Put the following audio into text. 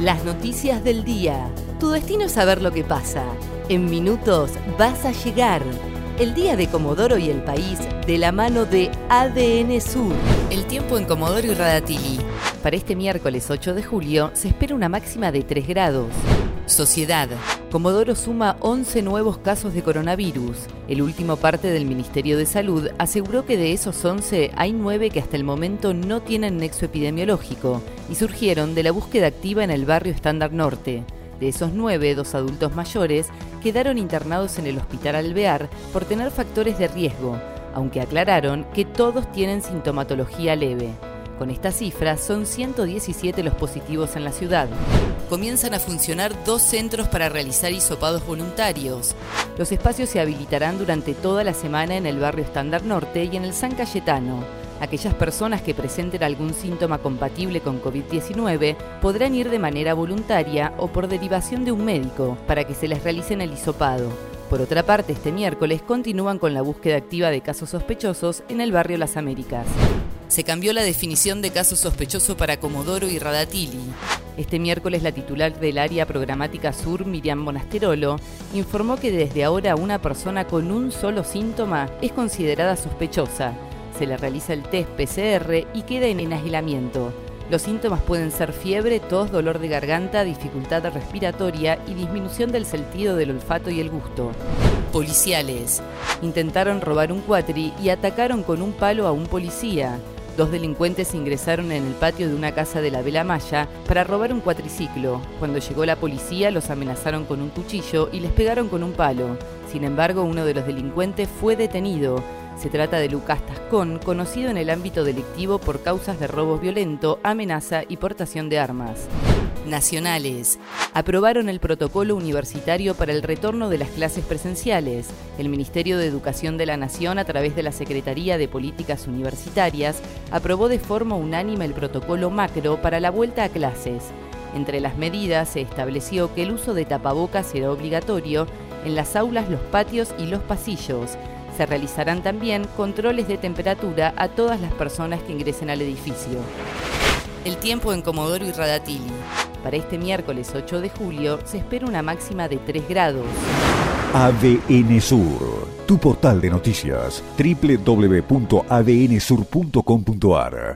Las noticias del día. Tu destino es saber lo que pasa. En minutos vas a llegar. El día de Comodoro y el país de la mano de ADN Sur. El tiempo en Comodoro y Radatili. Para este miércoles 8 de julio se espera una máxima de 3 grados. Sociedad. Comodoro suma 11 nuevos casos de coronavirus. El último parte del Ministerio de Salud aseguró que de esos 11 hay 9 que hasta el momento no tienen nexo epidemiológico y surgieron de la búsqueda activa en el barrio Estándar Norte. De esos 9, dos adultos mayores quedaron internados en el Hospital Alvear por tener factores de riesgo, aunque aclararon que todos tienen sintomatología leve. Con esta cifra, son 117 los positivos en la ciudad. Comienzan a funcionar dos centros para realizar hisopados voluntarios. Los espacios se habilitarán durante toda la semana en el barrio Estándar Norte y en el San Cayetano. Aquellas personas que presenten algún síntoma compatible con COVID-19 podrán ir de manera voluntaria o por derivación de un médico para que se les realicen el hisopado. Por otra parte, este miércoles continúan con la búsqueda activa de casos sospechosos en el barrio Las Américas. Se cambió la definición de caso sospechoso para Comodoro y Radatili. Este miércoles la titular del área programática sur, Miriam Monasterolo, informó que desde ahora una persona con un solo síntoma es considerada sospechosa. Se le realiza el test PCR y queda en aislamiento. Los síntomas pueden ser fiebre, tos, dolor de garganta, dificultad respiratoria y disminución del sentido del olfato y el gusto. Policiales. Intentaron robar un cuatri y atacaron con un palo a un policía. Dos delincuentes ingresaron en el patio de una casa de la Vela Maya para robar un cuatriciclo. Cuando llegó la policía los amenazaron con un cuchillo y les pegaron con un palo. Sin embargo, uno de los delincuentes fue detenido. Se trata de Lucas Tascón, conocido en el ámbito delictivo por causas de robo violento, amenaza y portación de armas. Nacionales. Aprobaron el protocolo universitario para el retorno de las clases presenciales. El Ministerio de Educación de la Nación, a través de la Secretaría de Políticas Universitarias, aprobó de forma unánime el protocolo macro para la vuelta a clases. Entre las medidas se estableció que el uso de tapabocas será obligatorio en las aulas, los patios y los pasillos. Se realizarán también controles de temperatura a todas las personas que ingresen al edificio. El tiempo en Comodoro y Radatili. Para este miércoles 8 de julio se espera una máxima de 3 grados. ADN Sur, tu portal de noticias, www.adnsur.com.ar